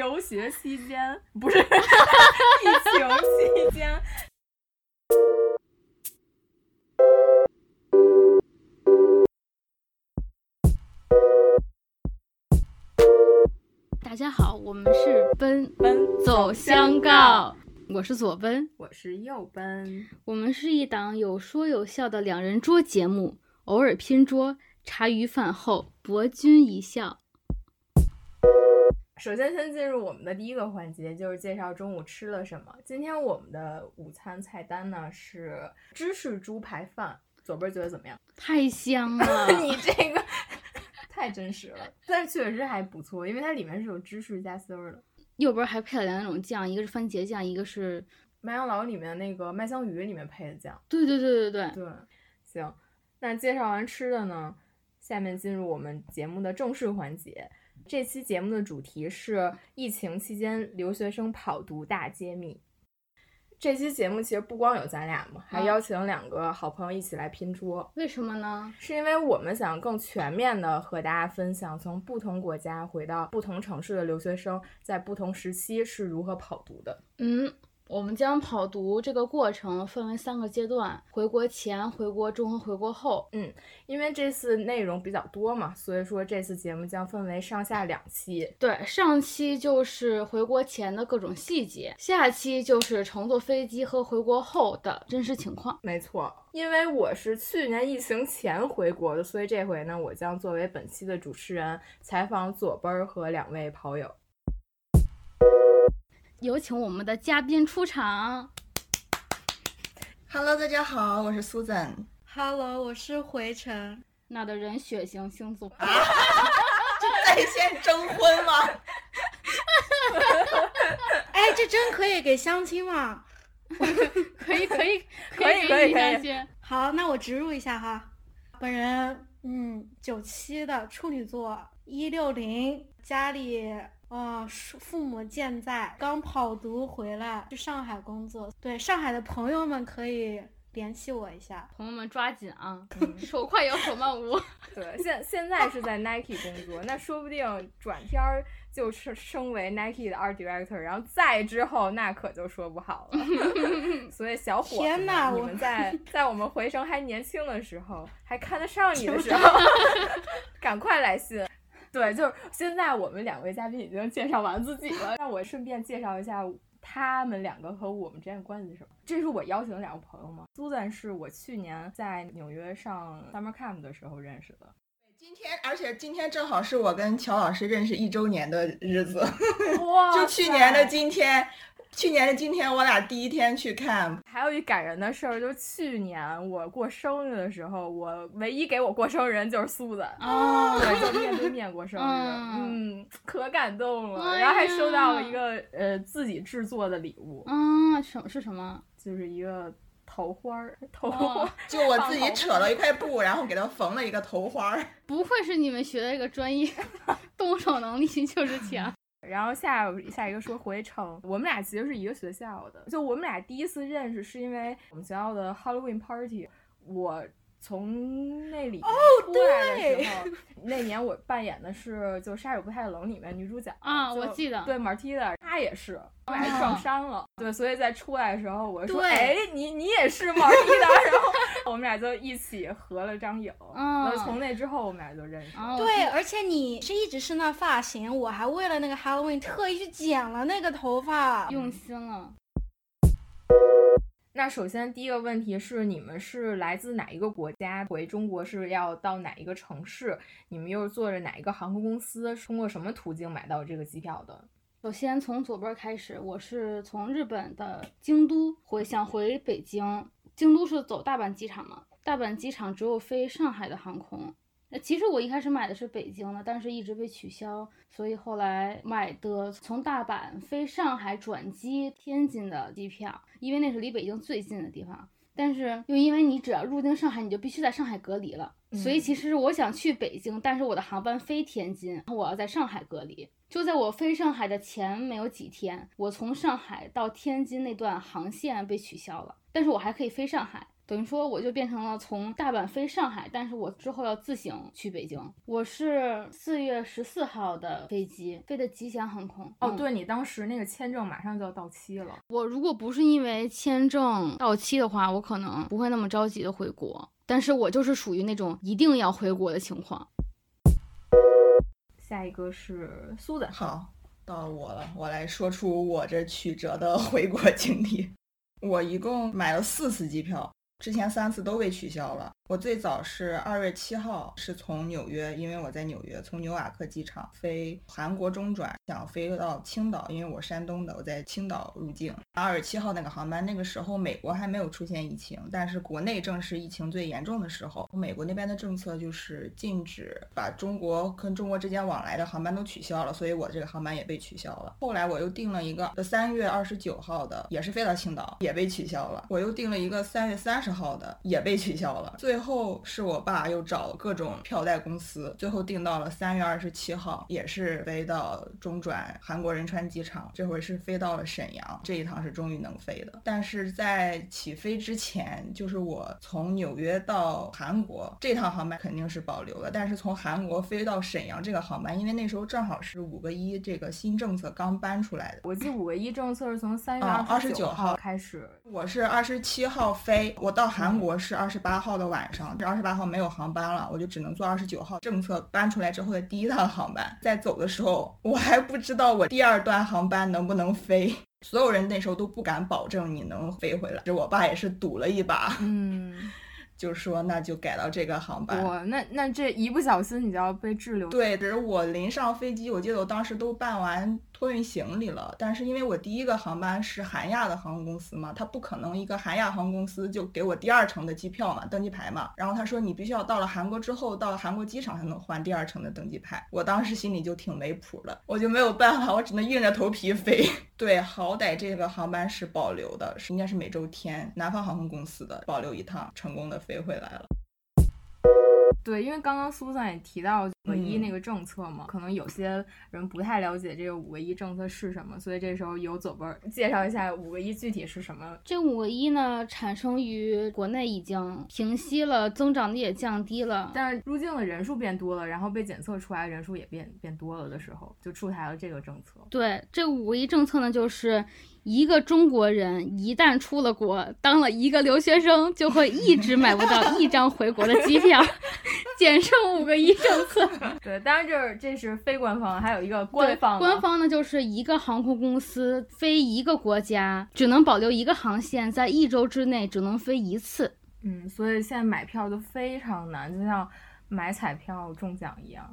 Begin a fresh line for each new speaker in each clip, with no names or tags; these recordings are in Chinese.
留学期间不是 疫情期间。
大家好，我们是奔
奔
走相告，我是左奔，
我是右奔，
我们是一档有说有笑的两人桌节目，偶尔拼桌，茶余饭后博君一笑。
首先，先进入我们的第一个环节，就是介绍中午吃了什么。今天我们的午餐菜单呢是芝士猪排饭，左边觉得怎么样？
太香了，
你这个 太真实了，但是确实还不错，因为它里面是有芝士加丝儿的。
右边还配了两种酱，一个是番茄酱，一个是
麦当劳里面那个麦香鱼里面配的酱。
对对对对对
对，行，那介绍完吃的呢，下面进入我们节目的正式环节。这期节目的主题是疫情期间留学生跑读大揭秘。这期节目其实不光有咱俩嘛，还邀请两个好朋友一起来拼桌。
为什么呢？
是因为我们想更全面的和大家分享从不同国家回到不同城市的留学生在不同时期是如何跑读的。
嗯。我们将跑读这个过程分为三个阶段：回国前、回国中和回国后。
嗯，因为这次内容比较多嘛，所以说这次节目将分为上下两期。
对，上期就是回国前的各种细节，下期就是乘坐飞机和回国后的真实情况。
没错，因为我是去年疫情前回国的，所以这回呢，我将作为本期的主持人，采访左奔儿和两位跑友。
有请我们的嘉宾出场。
Hello，大家好，我是 Susan。
Hello，我是回城。
那的人血型星座
啊？这在线征婚吗？
哎，这真可以给相亲吗？
可以，可以，
可以，可以，可以。
好，那我植入一下哈。本人，嗯，九七的处女座，一六零，家里。哦，父母健在，刚跑读回来，去上海工作。对，上海的朋友们可以联系我一下，
朋友们抓紧啊，手快有手慢无。
对，现现在是在 Nike 工作，那说不定转天儿就是升为 Nike 的 Art Director，然后再之后那可就说不好了。所以小伙子，你们在 在我们回城还年轻的时候，还看得上你的时候，赶快来信。对，就是现在我们两位嘉宾已经介绍完自己了，让我顺便介绍一下他们两个和我们之间的关系是什么。这是我邀请的两个朋友吗？Susan 是我去年在纽约上 Summer Camp 的时候认识的。
对，今天而且今天正好是我跟乔老师认识一周年的日子，
哇！
就去年的今天。去年的今天，我俩第一天去看。
还有一感人的事儿，就是去年我过生日的时候，我唯一给我过生日人就是苏子，对，就面对面过生日，嗯，可感动了。然后还收到了一个呃自己制作的礼物，
啊，什是什么？
就是一个头花儿，头花，
就我自己扯了一块布，然后给他缝了一个头花儿。
不愧是你们学的这个专业，动手能力就是强。
然后下下一个说回城，我们俩其实是一个学校的，就我们俩第一次认识是因为我们学校的 Halloween party，我从那里出来的时候，那年我扮演的是就《杀手不太冷》里面女主角
啊，我记得，
对 Martina，她也是，我俩撞衫了，对，所以在出来的时候我说，哎，你你也是 Martina，然后。我们俩就一起合了张影，然后从那之后我们俩就认识。
对，而且你是一直是那发型，我还为了那个 Halloween 特意去剪了那个头发，
用心了。
那首先第一个问题是，你们是来自哪一个国家？回中国是要到哪一个城市？你们又是坐着哪一个航空公司？通过什么途径买到这个机票的？
首先从左边开始，我是从日本的京都回，想回北京。京都是走大阪机场嘛？大阪机场只有飞上海的航空。那其实我一开始买的是北京的，但是一直被取消，所以后来买的从大阪飞上海转机天津的机票，因为那是离北京最近的地方。但是又因为你只要入境上海，你就必须在上海隔离了，所以其实我想去北京，但是我的航班飞天津，我要在上海隔离。就在我飞上海的前没有几天，我从上海到天津那段航线被取消了。但是我还可以飞上海，等于说我就变成了从大阪飞上海，但是我之后要自行去北京。我是四月十四号的飞机，飞的吉祥航空。
哦，对你当时那个签证马上就要到期了。
我如果不是因为签证到期的话，我可能不会那么着急的回国。但是我就是属于那种一定要回国的情况。
下一个是苏的，
好，到我了，我来说出我这曲折的 回国经历。我一共买了四次机票，之前三次都被取消了。我最早是二月七号，是从纽约，因为我在纽约，从纽瓦克机场飞韩国中转，想飞到青岛，因为我山东的，我在青岛入境。二月七号那个航班，那个时候美国还没有出现疫情，但是国内正是疫情最严重的时候。美国那边的政策就是禁止把中国跟中国之间往来的航班都取消了，所以我这个航班也被取消了。后来我又订了一个三月二十九号的，也是飞到青岛，也被取消了。我又订了一个三月三十号的，也被取消了。最后是我爸又找各种票代公司，最后定到了三月二十七号，也是飞到中转韩国仁川机场。这回是飞到了沈阳，这一趟是终于能飞的。但是在起飞之前，就是我从纽约到韩国这趟航班肯定是保留了，但是从韩国飞到沈阳这个航班，因为那时候正好是五个一这个新政策刚搬出来的。
我记五个一政策是从三月
二十
九
号
开始，
我是二十七号飞，我到韩国是二十八号的晚上。二十八号没有航班了，我就只能坐二十九号政策搬出来之后的第一趟航班。在走的时候，我还不知道我第二段航班能不能飞，所有人那时候都不敢保证你能飞回来。这我爸也是赌了一把，
嗯，
就说那就改到这个航班。
哇，那那这一不小心你就要被滞留。
对，只是我临上飞机，我记得我当时都办完。托运行李了，但是因为我第一个航班是韩亚的航空公司嘛，他不可能一个韩亚航空公司就给我第二程的机票嘛，登机牌嘛。然后他说你必须要到了韩国之后，到了韩国机场才能换第二程的登机牌。我当时心里就挺没谱的，我就没有办法，我只能硬着头皮飞。对，好歹这个航班是保留的，是应该是每周天，南方航空公司的保留一趟，成功的飞回来了。
对，因为刚刚苏珊也提到五个一那个政策嘛，可能有些人不太了解这个五个一政策是什么，所以这时候由左边介绍一下五个一具体是什么。
这五个一呢，产生于国内已经平息了，增长的也降低了，
但是入境的人数变多了，然后被检测出来人数也变变多了的时候，就出台了这个政策。
对，这五个一政策呢，就是。一个中国人一旦出了国，当了一个留学生，就会一直买不到一张回国的机票，简称“五个一政策”。
对，当然这是这是非官方，还有一个官方。
官方呢，就是一个航空公司飞一个国家，只能保留一个航线，在一周之内只能飞一次。
嗯，所以现在买票就非常难，就像买彩票中奖一样。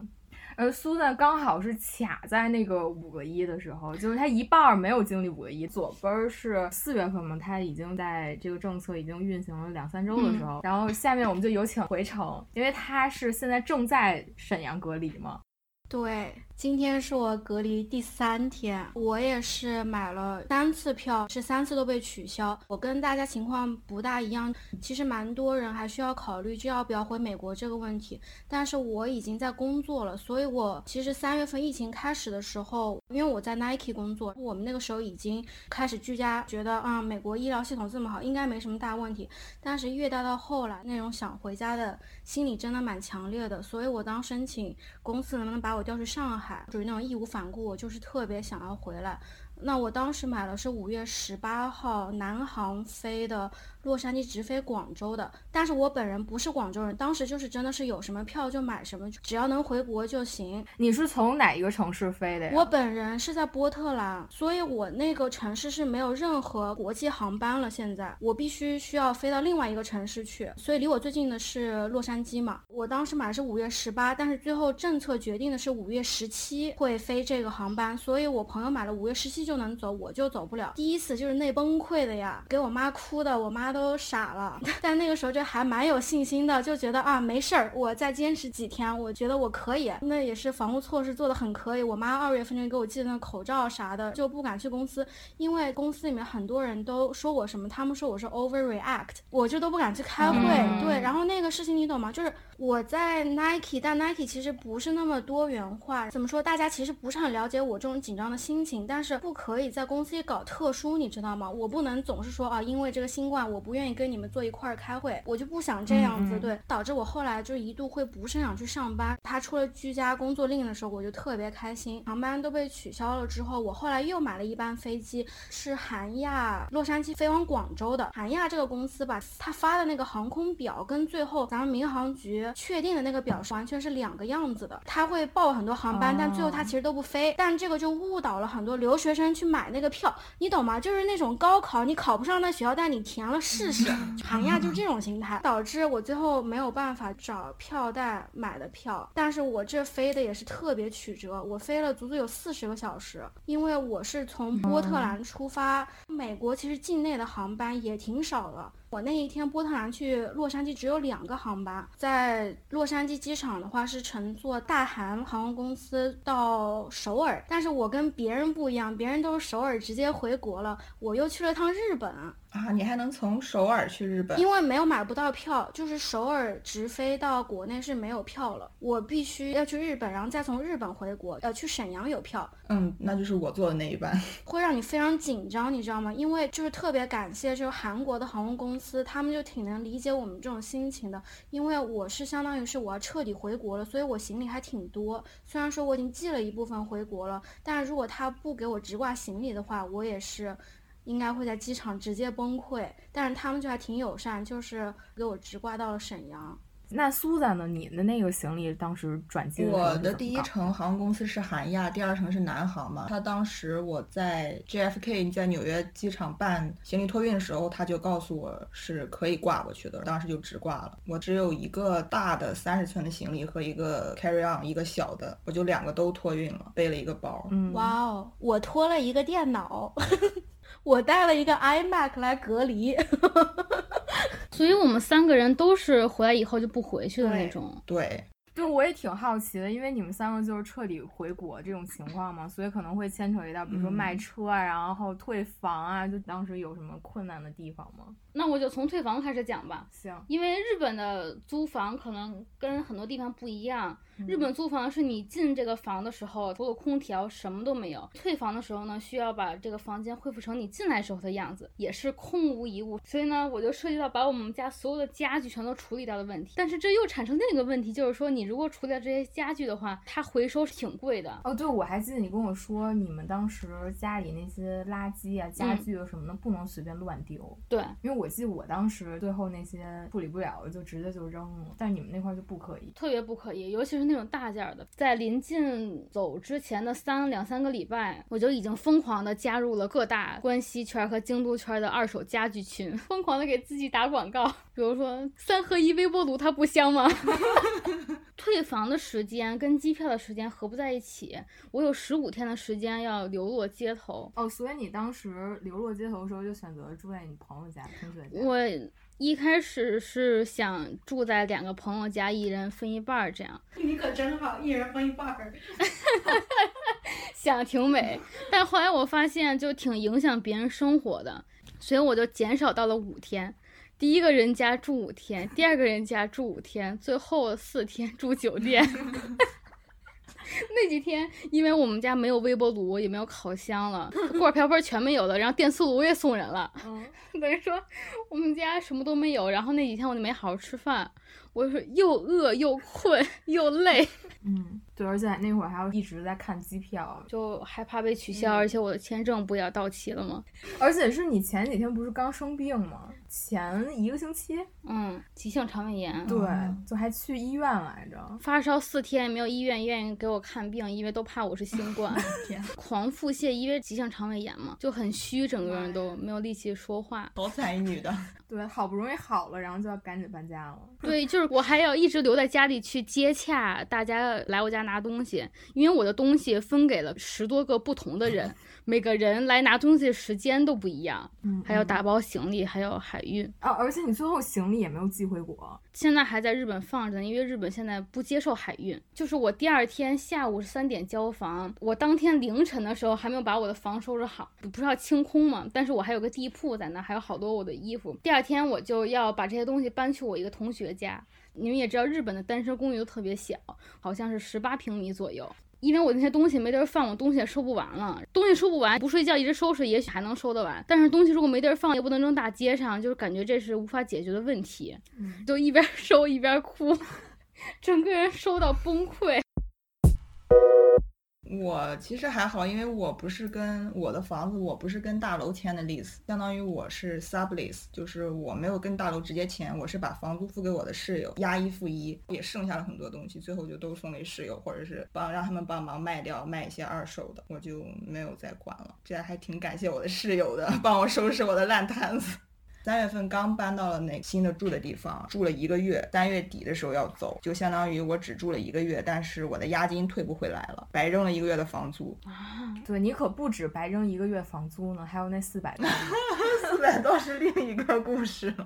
而苏珊刚好是卡在那个五个一的时候，就是他一半儿没有经历五个一。左边是四月份嘛，他已经在这个政策已经运行了两三周的时候。然后下面我们就有请回城，因为他是现在正在沈阳隔离嘛。
对。今天是我隔离第三天，我也是买了三次票，是三次都被取消。我跟大家情况不大一样，其实蛮多人还需要考虑就要不要回美国这个问题。但是我已经在工作了，所以我其实三月份疫情开始的时候，因为我在 Nike 工作，我们那个时候已经开始居家，觉得啊，美国医疗系统这么好，应该没什么大问题。但是越到到后来，那种想回家的心理真的蛮强烈的，所以我当申请公司能不能把我调去上海。属于那种义无反顾，就是特别想要回来。那我当时买的是五月十八号南航飞的。洛杉矶直飞广州的，但是我本人不是广州人，当时就是真的是有什么票就买什么，只要能回国就行。
你是从哪一个城市飞的呀？
我本人是在波特兰，所以我那个城市是没有任何国际航班了。现在我必须需要飞到另外一个城市去，所以离我最近的是洛杉矶嘛。我当时买的是五月十八，但是最后政策决定的是五月十七会飞这个航班，所以我朋友买了五月十七就能走，我就走不了。第一次就是那崩溃的呀，给我妈哭的，我妈。都傻了，但那个时候就还蛮有信心的，就觉得啊没事儿，我再坚持几天，我觉得我可以。那也是防护措施做的很可以。我妈二月份就给我寄的那口罩啥的，就不敢去公司，因为公司里面很多人都说我什么，他们说我是 overreact，我就都不敢去开会。对，然后那个事情你懂吗？就是我在 Nike，但 Nike 其实不是那么多元化。怎么说？大家其实不是很了解我这种紧张的心情。但是不可以在公司里搞特殊，你知道吗？我不能总是说啊，因为这个新冠，我不愿意跟你们坐一块儿开会，我就不想这样子。对，导致我后来就一度会不是想去上班。他出了居家工作令的时候，我就特别开心。航班都被取消了之后，我后来又买了一班飞机，是韩亚洛杉矶飞往广州的。韩亚这个公司吧，他发的那个航空表跟最后咱们民航局确定的那个表是完全是两个样子的。他会报很多航班，但最后他其实都不飞。但这个就误导了很多留学生去买那个票，你懂吗？就是那种高考你考不上那学校，但你填了试试。韩亚就这种心态，导致我最后没有办法找票代买的票。但是我这飞的也是特别曲折，我飞了足足有四十个小时，因为我是从波特兰出发，美国其实境内的航班也挺少了。我那一天波特兰去洛杉矶只有两个航班，在洛杉矶机场的话是乘坐大韩航空公司到首尔，但是我跟别人不一样，别人都是首尔直接回国了，我又去了趟日本。
啊，你还能从首尔去日本？
因为没有买不到票，就是首尔直飞到国内是没有票了，我必须要去日本，然后再从日本回国。呃，去沈阳有票。
嗯，那就是我坐的那一班，
会让你非常紧张，你知道吗？因为就是特别感谢，就是韩国的航空公司，他们就挺能理解我们这种心情的。因为我是相当于是我要彻底回国了，所以我行李还挺多。虽然说我已经寄了一部分回国了，但是如果他不给我直挂行李的话，我也是。应该会在机场直接崩溃，但是他们就还挺友善，就是给我直挂到了沈阳。
那苏赞呢？你的那个行李当时转机
我的第一程航空公司是韩亚，第二程是南航嘛。他当时我在 JFK 在纽约机场办行李托运的时候，他就告诉我是可以挂过去的，当时就直挂了。我只有一个大的三十寸的行李和一个 carry on，一个小的，我就两个都托运了，背了一个包。
嗯，
哇哦，我拖了一个电脑。我带了一个 iMac 来隔离，
所以我们三个人都是回来以后就不回去的那种。
对。
对，我也挺好奇的，因为你们三个就是彻底回国这种情况嘛，所以可能会牵扯一到，比如说卖车啊，然后退房啊，就当时有什么困难的地方吗？
那我就从退房开始讲吧。
行，
因为日本的租房可能跟很多地方不一样。日本租房是你进这个房的时候，除了空调什么都没有。退房的时候呢，需要把这个房间恢复成你进来时候的样子，也是空无一物。所以呢，我就涉及到把我们家所有的家具全都处理掉的问题。但是这又产生另一个问题，就是说你如果处理掉这些家具的话，它回收是挺贵的。
哦，对，我还记得你跟我说，你们当时家里那些垃圾啊、家具什么的不能随便乱丢。
对，
因为我记得我当时最后那些处理不了，就直接就扔了。但你们那块就不可以，
特别不可以，尤其是那种大件的。在临近走之前的三两三个礼拜，我就已经疯狂的加入了各大关西圈和京都圈的二手家具群，疯狂的给自己打广告。比如说三合一微波炉，它不香吗？退房的时间跟机票的时间合不在一起，我有十五天的时间要流落街头。
哦，所以你当时流落街头的时候，就选择住在你朋友家、同学家。
我一开始是想住在两个朋友家，一人分一半儿，这样。
你可真好，一人分一半儿。
想挺美，但后来我发现就挺影响别人生活的，所以我就减少到了五天。第一个人家住五天，第二个人家住五天，最后四天住酒店。那几天，因为我们家没有微波炉，也没有烤箱了，锅瓢盆全没有了，然后电磁炉也送人了。嗯，等于说我们家什么都没有。然后那几天我就没好好吃饭，我就是又饿又困又累。
嗯，对，而且那会儿还要一直在看机票，
就害怕被取消，而且我的签证不也要到期了吗？
而且是你前几天不是刚生病吗？前一个星期，
嗯，急性肠胃炎，
对，就还去医院来着，
发烧四天，没有医院愿意给我看病，因为都怕我是新冠，天 狂腹泻，因为急性肠胃炎嘛，就很虚，整个人都没有力气说话，
好惨一女的，
对，好不容易好了，然后就要赶紧搬家了，
对，对就是我还要一直留在家里去接洽大家来我家拿东西，因为我的东西分给了十多个不同的人。每个人来拿东西的时间都不一样，
嗯，
还要打包行李，还要海运
啊，而且你最后行李也没有寄回国，
现在还在日本放着呢，因为日本现在不接受海运。就是我第二天下午三点交房，我当天凌晨的时候还没有把我的房收拾好，不是要清空嘛？但是我还有个地铺在那，还有好多我的衣服。第二天我就要把这些东西搬去我一个同学家。你们也知道，日本的单身公寓都特别小，好像是十八平米左右。因为我那些东西没地儿放，我东西也收不完了。东西收不完，不睡觉一直收拾，也许还能收得完。但是东西如果没地儿放，也不能扔大街上，就是感觉这是无法解决的问题。就一边 收一边哭，整个人收到崩溃。
我其实还好，因为我不是跟我的房子，我不是跟大楼签的 lease，相当于我是 sublease，就是我没有跟大楼直接签，我是把房租付给我的室友，押一付一，也剩下了很多东西，最后就都送给室友，或者是帮让他们帮忙卖掉，卖一些二手的，我就没有再管了。这还挺感谢我的室友的，帮我收拾我的烂摊子。三月份刚搬到了那新的住的地方，住了一个月，三月底的时候要走，就相当于我只住了一个月，但是我的押金退不回来了，白扔了一个月的房租
啊！对你可不止白扔一个月房租呢，还有那四百多，
四百多是另一个故事了。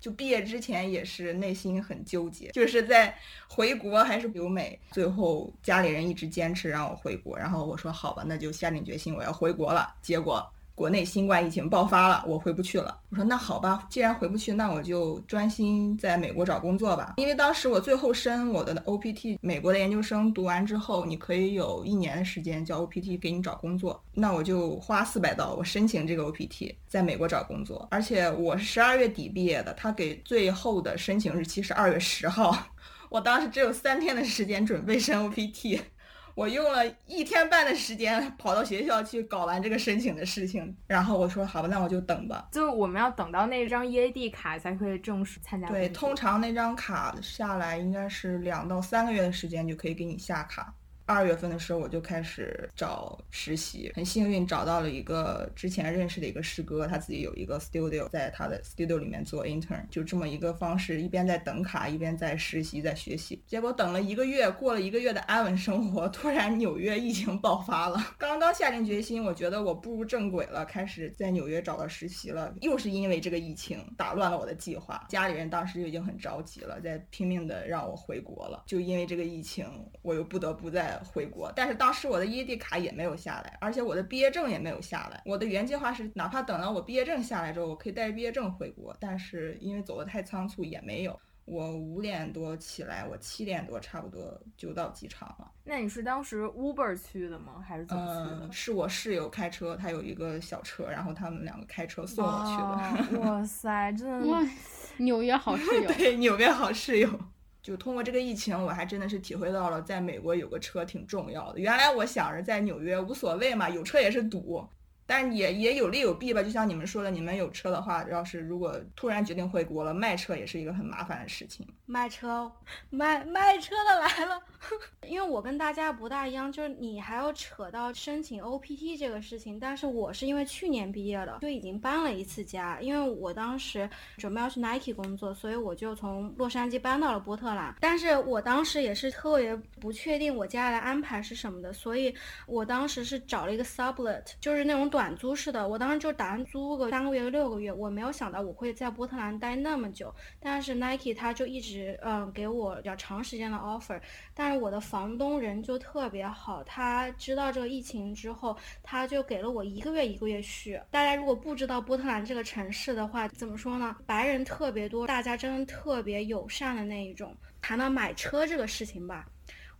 就毕业之前也是内心很纠结，就是在回国还是留美，最后家里人一直坚持让我回国，然后我说好吧，那就下定决心我要回国了，结果。国内新冠疫情爆发了，我回不去了。我说那好吧，既然回不去，那我就专心在美国找工作吧。因为当时我最后申我的 OPT，美国的研究生读完之后，你可以有一年的时间交 OPT 给你找工作。那我就花四百刀，我申请这个 OPT，在美国找工作。而且我是十二月底毕业的，他给最后的申请日期是二月十号，我当时只有三天的时间准备申 OPT。我用了一天半的时间跑到学校去搞完这个申请的事情，然后我说好吧，那我就等吧。
就我们要等到那张 EAD 卡才可以正式参加。
对，通常那张卡下来应该是两到三个月的时间就可以给你下卡。二月份的时候我就开始找实习，很幸运找到了一个之前认识的一个师哥，他自己有一个 studio，在他的 studio 里面做 intern，就这么一个方式，一边在等卡，一边在实习，在学习。结果等了一个月，过了一个月的安稳生活，突然纽约疫情爆发了。刚刚下定决心，我觉得我步入正轨了，开始在纽约找到实习了，又是因为这个疫情打乱了我的计划。家里人当时就已经很着急了，在拼命的让我回国了。就因为这个疫情，我又不得不在。回国，但是当时我的 EAD 卡也没有下来，而且我的毕业证也没有下来。我的原计划是，哪怕等到我毕业证下来之后，我可以带着毕业证回国。但是因为走得太仓促，也没有。我五点多起来，我七点多差不多就到机场了。
那你是当时 Uber 去的吗？还是怎么去的？
是我室友开车，他有一个小车，然后他们两个开车送我去
的。哇塞，真的，
纽约好室友。
对，纽约好室友。就通过这个疫情，我还真的是体会到了在美国有个车挺重要的。原来我想着在纽约无所谓嘛，有车也是堵。但也也有利有弊吧，就像你们说的，你们有车的话，要是如果突然决定回国了，卖车也是一个很麻烦的事情。
卖车，卖卖车的来了。因为我跟大家不大一样，就是你还要扯到申请 OPT 这个事情，但是我是因为去年毕业了，就已经搬了一次家。因为我当时准备要去 Nike 工作，所以我就从洛杉矶搬到了波特兰。但是我当时也是特别不确定我接下来安排是什么的，所以我当时是找了一个 sublet，就是那种短。短租式的，我当时就打算租个三个月、六个月，我没有想到我会在波特兰待那么久。但是 Nike 他就一直嗯给我比较长时间的 offer，但是我的房东人就特别好，他知道这个疫情之后，他就给了我一个月一个月续。大家如果不知道波特兰这个城市的话，怎么说呢？白人特别多，大家真的特别友善的那一种。谈到买车这个事情吧。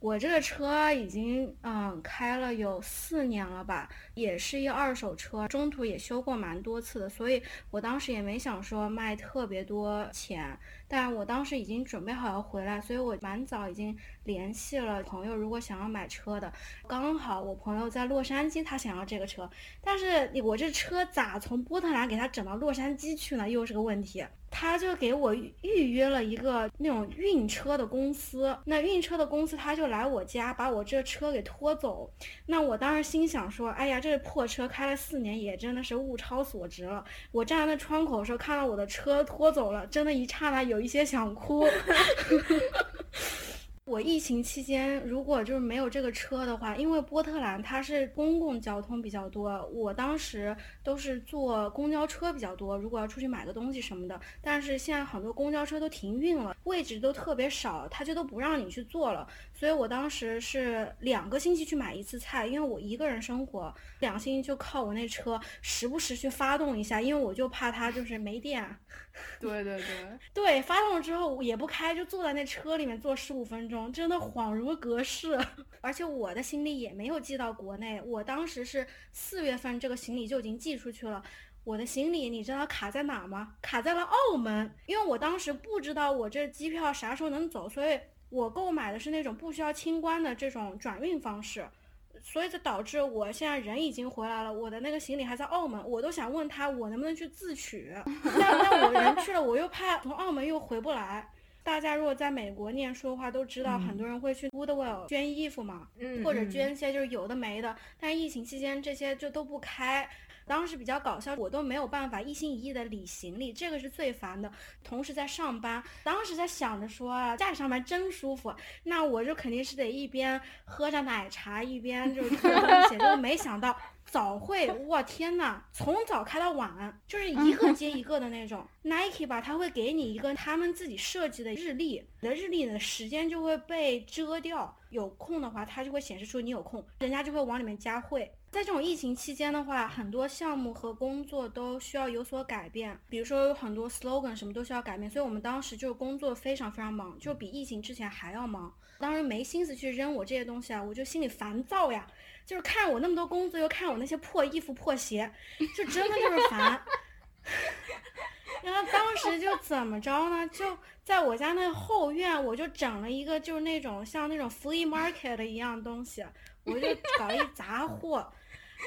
我这个车已经嗯开了有四年了吧，也是一二手车，中途也修过蛮多次的，所以我当时也没想说卖特别多钱。但我当时已经准备好要回来，所以我蛮早已经联系了朋友，如果想要买车的，刚好我朋友在洛杉矶，他想要这个车，但是我这车咋从波特兰给他整到洛杉矶去呢？又是个问题。他就给我预约了一个那种运车的公司，那运车的公司他就来我家把我这车给拖走。那我当时心想说，哎呀，这破车开了四年，也真的是物超所值了。我站在那窗口的时候，看到我的车拖走了，真的一刹那有。一些想哭，我疫情期间，如果就是没有这个车的话，因为波特兰它是公共交通比较多，我当时都是坐公交车比较多。如果要出去买个东西什么的，但是现在很多公交车都停运了，位置都特别少，它就都不让你去坐了。所以我当时是两个星期去买一次菜，因为我一个人生活，两个星期就靠我那车时不时去发动一下，因为我就怕它就是没电。
对对对
对，发动了之后也不开，就坐在那车里面坐十五分钟，真的恍如隔世。而且我的行李也没有寄到国内，我当时是四月份这个行李就已经寄出去了。我的行李你知道卡在哪吗？卡在了澳门，因为我当时不知道我这机票啥时候能走，所以我购买的是那种不需要清关的这种转运方式。所以就导致我现在人已经回来了，我的那个行李还在澳门，我都想问他我能不能去自取，但但我人去了，我又怕从澳门又回不来。大家如果在美国念书的话，都知道很多人会去 Goodwill 捐衣服嘛，或者捐一些就是有的没的，但是疫情期间这些就都不开。当时比较搞笑，我都没有办法一心一意的理行李，这个是最烦的。同时在上班，当时在想着说啊，家里上班真舒服，那我就肯定是得一边喝着奶茶，一边就是做东西。就没想到早会，我天呐，从早开到晚，就是一个接一个的那种。Nike 吧，他会给你一个他们自己设计的日历，你的日历的时间就会被遮掉。有空的话，它就会显示出你有空，人家就会往里面加会。在这种疫情期间的话，很多项目和工作都需要有所改变，比如说有很多 slogan 什么都需要改变，所以我们当时就是工作非常非常忙，就比疫情之前还要忙。当时没心思去扔我这些东西啊，我就心里烦躁呀，就是看我那么多工作，又看我那些破衣服破鞋，就真的就是烦。然后当时就怎么着呢？就在我家那后院，我就整了一个就是那种像那种 flea market 的一样东西，我就搞一杂货。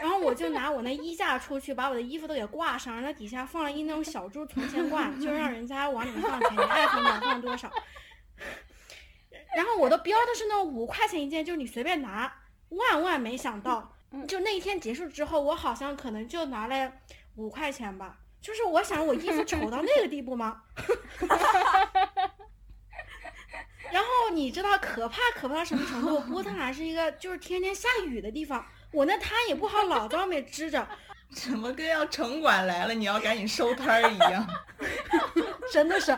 然后我就拿我那衣架出去，把我的衣服都给挂上，然后底下放了一那种小猪存钱罐，就让人家往里面放钱，你爱放多少放多少。然后我都标的是那种五块钱一件，就是你随便拿。万万没想到，就那一天结束之后，我好像可能就拿了五块钱吧。就是我想我衣服丑到那个地步吗？然后你知道可怕可怕到什么程度？波特兰是一个就是天天下雨的地方。我那摊也不好老在外面支着，
怎么跟要城管来了你要赶紧收摊儿一样？
真的是，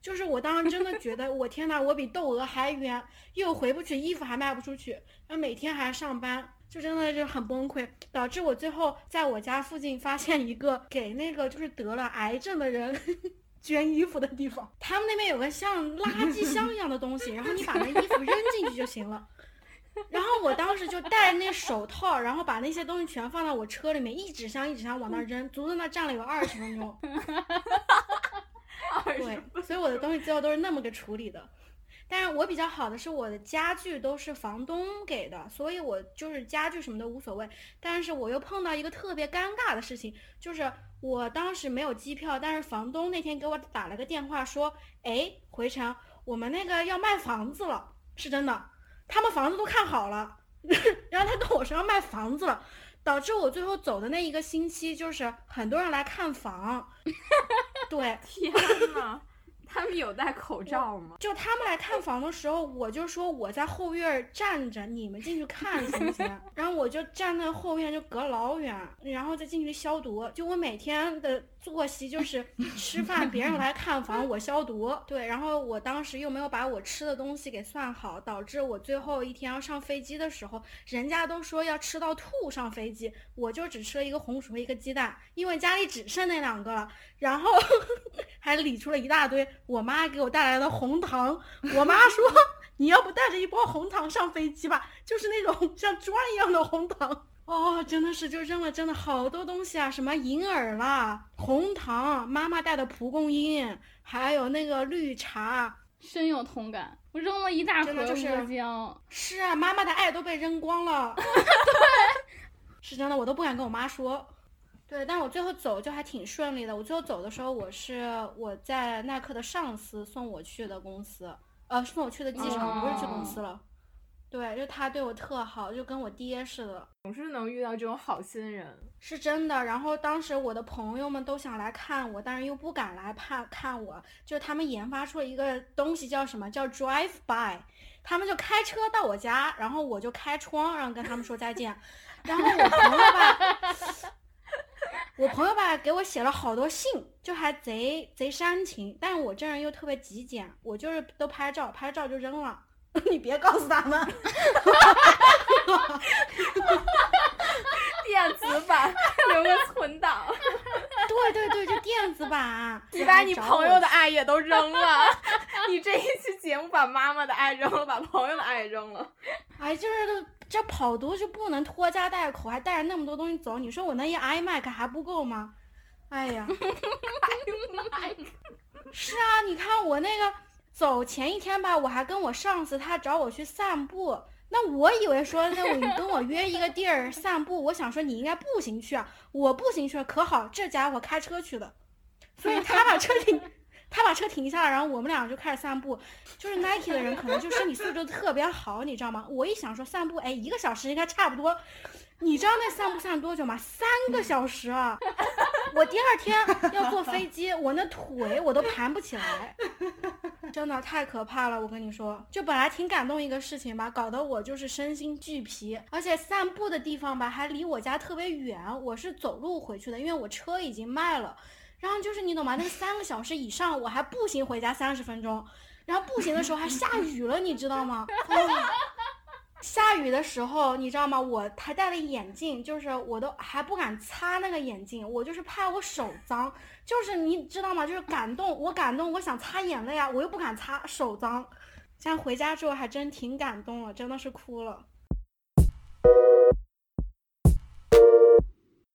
就是我当时真的觉得，我天呐，我比窦娥还冤，又回不去，衣服还卖不出去，然后每天还上班，就真的就很崩溃，导致我最后在我家附近发现一个给那个就是得了癌症的人 捐衣服的地方，他们那边有个像垃圾箱一样的东西，然后你把那衣服扔进去就行了。然后我当时就戴那手套，然后把那些东西全放到我车里面，一纸箱一纸箱往那扔，足足那站了有二十分钟。对，所以我的东西最后都是那么个处理的。但是我比较好的是我的家具都是房东给的，所以我就是家具什么都无所谓。但是我又碰到一个特别尴尬的事情，就是我当时没有机票，但是房东那天给我打了个电话说：“哎，回程，我们那个要卖房子了，是真的。”他们房子都看好了，然后他跟我说要卖房子了，导致我最后走的那一个星期就是很多人来看房。对，
天呐。他们有戴口罩吗？
就他们来看房的时候，我就说我在后院站着，你们进去看行不行？然后我就站在后院，就隔老远，然后再进去消毒。就我每天的作息就是吃饭，别人来看房，我消毒。对，然后我当时又没有把我吃的东西给算好，导致我最后一天要上飞机的时候，人家都说要吃到吐上飞机，我就只吃了一个红薯和一个鸡蛋，因为家里只剩那两个了。然后 还理出了一大堆我妈给我带来的红糖。我妈说：“ 你要不带着一包红糖上飞机吧？就是那种像砖一样的红糖。”哦，真的是就扔了，真的好多东西啊，什么银耳啦、红糖、妈妈带的蒲公英，还有那个绿茶，
深有同感。我扔了一大盒
就是
浆。
是啊，妈妈的爱都被扔光了。
对，
是真的，我都不敢跟我妈说。对，但我最后走就还挺顺利的。我最后走的时候，我是我在耐克的上司送我去的公司，呃，送我去的机场，不是去公司了。对，就他对我特好，就跟我爹似的。
总是能遇到这种好心人，
是真的。然后当时我的朋友们都想来看我，但是又不敢来怕看我，就他们研发出了一个东西，叫什么叫 Drive By。他们就开车到我家，然后我就开窗，然后跟他们说再见。然后我朋友吧，我朋友吧给我写了好多信，就还贼贼煽情。但是我这人又特别极简，我就是都拍照，拍照就扔了。你别告诉他们。
电子版 留个存档。
对对对，就电子版。
你把你朋友的爱也都扔了，你这一期节目把妈妈的爱扔了，把朋友的爱也扔了。
哎，就是这跑毒就不能拖家带口，还带着那么多东西走，你说我那一 iMac 还不够吗？哎呀，是啊，你看我那个走前一天吧，我还跟我上司他找我去散步。那我以为说，那我跟我约一个地儿 散步，我想说你应该步行去啊，我步行去了可好，这家伙开车去的，所以他把车停，他把车停下了，然后我们俩就开始散步。就是 Nike 的人可能就身体素质特别好，你知道吗？我一想说散步，哎，一个小时应该差不多。你知道那散步散多久吗？三个小时啊！我第二天要坐飞机，我那腿我都盘不起来，真的太可怕了。我跟你说，就本来挺感动一个事情吧，搞得我就是身心俱疲。而且散步的地方吧，还离我家特别远，我是走路回去的，因为我车已经卖了。然后就是你懂吗？那三个小时以上，我还步行回家三十分钟，然后步行的时候还下雨了，你知道吗？下雨的时候，你知道吗？我还戴了眼镜，就是我都还不敢擦那个眼镜，我就是怕我手脏。就是你知道吗？就是感动，我感动，我想擦眼泪啊，我又不敢擦，手脏。现在回家之后还真挺感动了，真的是哭了。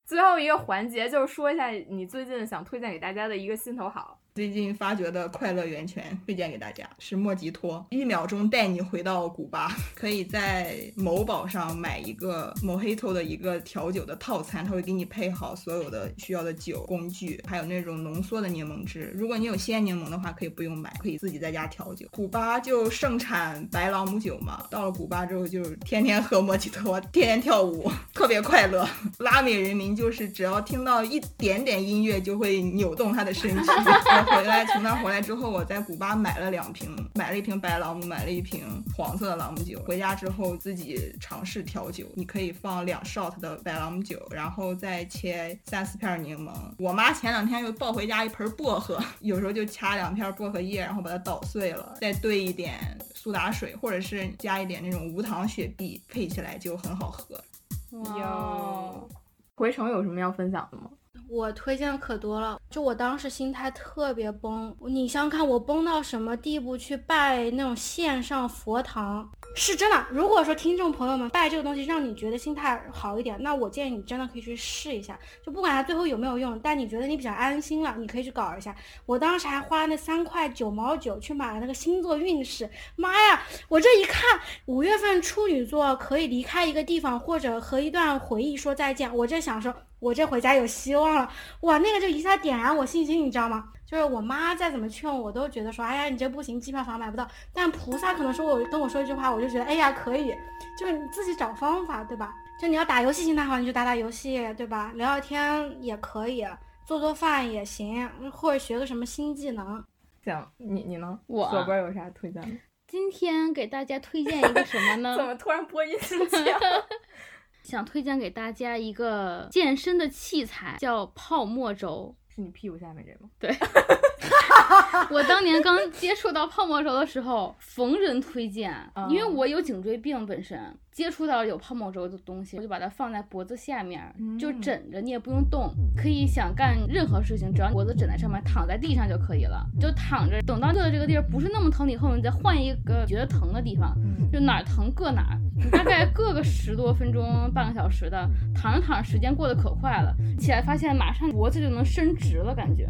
最后一个环节就是说一下你最近想推荐给大家的一个心头好。
最近发掘的快乐源泉推荐给大家，是莫吉托，一秒钟带你回到古巴。可以在某宝上买一个 Mojito 的一个调酒的套餐，它会给你配好所有的需要的酒工具，还有那种浓缩的柠檬汁。如果你有鲜柠檬的话，可以不用买，可以自己在家调酒。古巴就盛产白朗姆酒嘛，到了古巴之后就天天喝莫吉托，天天跳舞，特别快乐。拉美人民就是只要听到一点点音乐就会扭动他的身躯。回来从那回来之后，我在古巴买了两瓶，买了一瓶白朗姆，买了一瓶黄色的朗姆酒。回家之后自己尝试调酒，你可以放两 shot 的白朗姆酒，然后再切三四片柠檬。我妈前两天又抱回家一盆薄荷，有时候就掐两片薄荷叶，然后把它捣碎了，再兑一点苏打水，或者是加一点那种无糖雪碧，配起来就很好喝。
哟，回程有什么要分享的吗？
我推荐可多了，就我当时心态特别崩，你想想看我崩到什么地步去拜那种线上佛堂，是真的。如果说听众朋友们拜这个东西让你觉得心态好一点，那我建议你真的可以去试一下，就不管它最后有没有用，但你觉得你比较安心了，你可以去搞一下。我当时还花那三块九毛九去买了那个星座运势，妈呀，我这一看五月份处女座可以离开一个地方或者和一段回忆说再见，我这想说。我这回家有希望了，哇，那个就一下点燃我信心，你知道吗？就是我妈再怎么劝我，我都觉得说，哎呀，你这不行，机票房买不到。但菩萨可能说我跟我说一句话，我就觉得，哎呀，可以，就是你自己找方法，对吧？就你要打游戏心态好，你就打打游戏，对吧？聊聊天也可以，做做饭也行，或者学个什么新技能。
行，你你呢？
我
左边有啥推荐的？
今天给大家推荐一个什么呢？
怎么突然播音心切？
想推荐给大家一个健身的器材，叫泡沫轴。
是你屁股下面这吗？
对。我当年刚接触到泡沫轴的时候，逢人推荐，因为我有颈椎病本身，接触到有泡沫轴的东西，我就把它放在脖子下面，就枕着，你也不用动，可以想干任何事情，只要脖子枕在上面，躺在地上就可以了，就躺着，等到坐的这个地儿不是那么疼以后，你再换一个觉得疼的地方，就哪儿疼硌哪儿，你大概硌个十多分钟，半个小时的，躺着躺着时间过得可快了，起来发现马上脖子就能伸直了，感觉。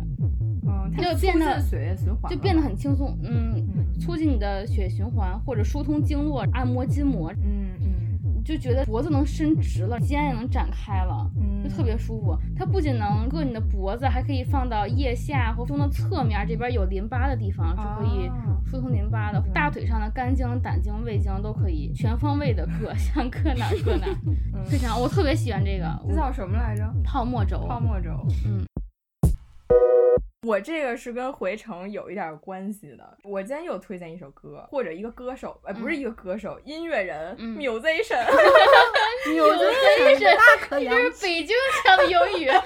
就变得
血液循环，
就变得很轻松，嗯，促进你的血液循环或者疏通经络、按摩筋膜，
嗯嗯，
就觉得脖子能伸直了，肩也能展开了，就特别舒服。它不仅能硌你的脖子，还可以放到腋下和胸的侧面，这边有淋巴的地方是可以疏通淋巴的。大腿上的肝经、胆经、胃经都可以全方位的硌，想硌哪硌哪，非常，我特别喜欢这个。
这叫什么来着？
泡沫轴。
泡沫轴。
嗯。
我这个是跟回程有一点关系的。我今天又推荐一首歌，或者一个歌手，呃，不是一个歌手，音乐人，musician，musician，
大可
这是北京腔的英语。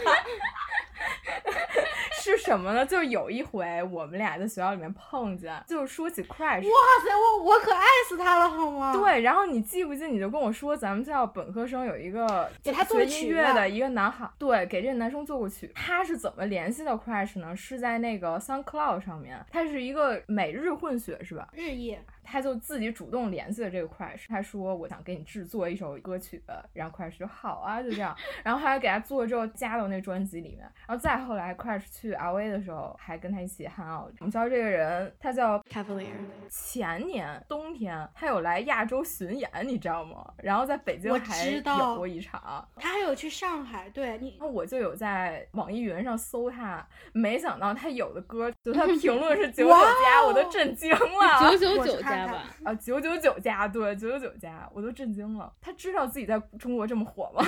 是什么呢？就是有一回我们俩在学校里面碰见，就是说起 Crash，
哇塞，我我可爱死他了，好吗？
对，然后你记不记？你就跟我说，咱们学校本科生有一个
给他
做音乐的一个男孩，对，给这个男生做过曲。他是怎么联系到 Crash 呢？是在那个 SoundCloud 上面，他是一个美日混血，是吧？
日裔。
他就自己主动联系了这个 Crash，他说我想给你制作一首歌曲，然后 Crash 说好啊，就这样，然后后来给他做了之后加到那专辑里面，然后再后来 Crash 去 LA 的时候还跟他一起 hang out。我们道这个人他叫
Cavalier，
前年冬天他有来亚洲巡演，你知道吗？然后在北京还有过一场，
他还有去上海，对你，
那我就有在网易云上搜他，没想到他有的歌就他评论是九九加，我都震惊了，
九九九加。
啊，九九九加，对，九九九加，我都震惊了。他知道自己在中国这么火吗？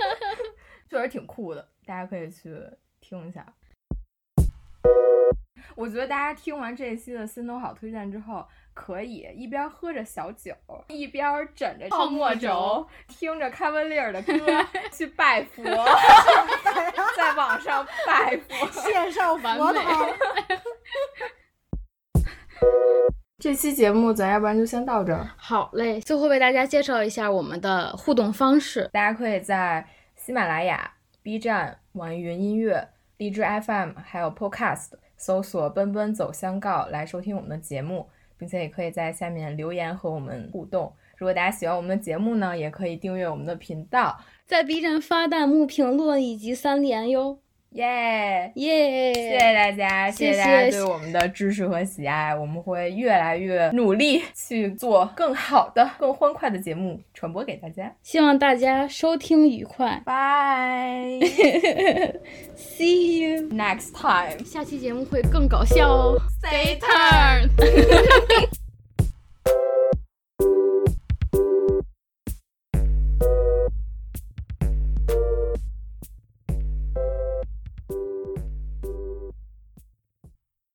确实挺酷的，大家可以去听一下。我觉得大家听完这一期的心头好推荐之后，可以一边喝着小酒，一边枕着泡沫轴，听着开文利尔的歌 去拜佛，在网上拜佛，
线上佛堂。
这期节目咱要不然就先到这儿。
好嘞，最后为大家介绍一下我们的互动方式。
大家可以在喜马拉雅、B 站、网易云音乐、荔枝 FM 还有 Podcast 搜索“奔奔走相告”来收听我们的节目，并且也可以在下面留言和我们互动。如果大家喜欢我们的节目呢，也可以订阅我们的频道，
在 B 站发弹幕、评论以及三连哟。
耶
耶！
谢谢大家，谢谢大家对我们的支持和喜爱，我们会越来越努力去做更好的、更欢快的节目传播给大家。
希望大家收听愉快
，Bye。
See you
next time。
下期节目会更搞笑哦。
Stay tuned。